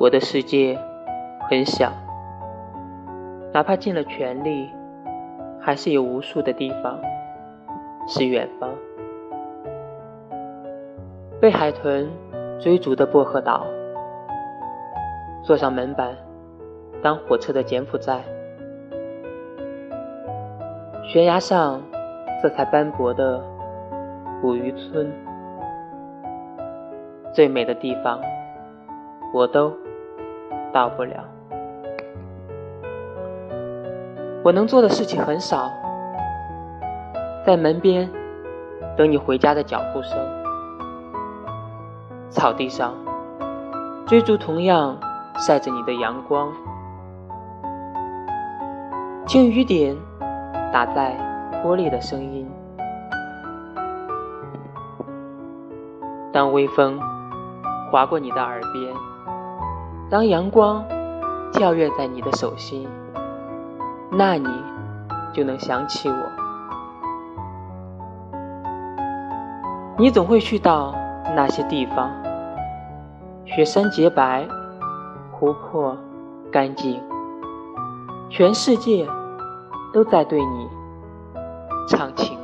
我的世界很小，哪怕尽了全力，还是有无数的地方是远方。被海豚追逐的薄荷岛，坐上门板当火车的柬埔寨，悬崖上色彩斑驳的捕鱼村，最美的地方，我都。到不了，我能做的事情很少，在门边等你回家的脚步声，草地上追逐同样晒着你的阳光，听雨点打在玻璃的声音，当微风划过你的耳边。当阳光跳跃在你的手心，那你就能想起我。你总会去到那些地方，雪山洁白，湖泊干净，全世界都在对你唱情。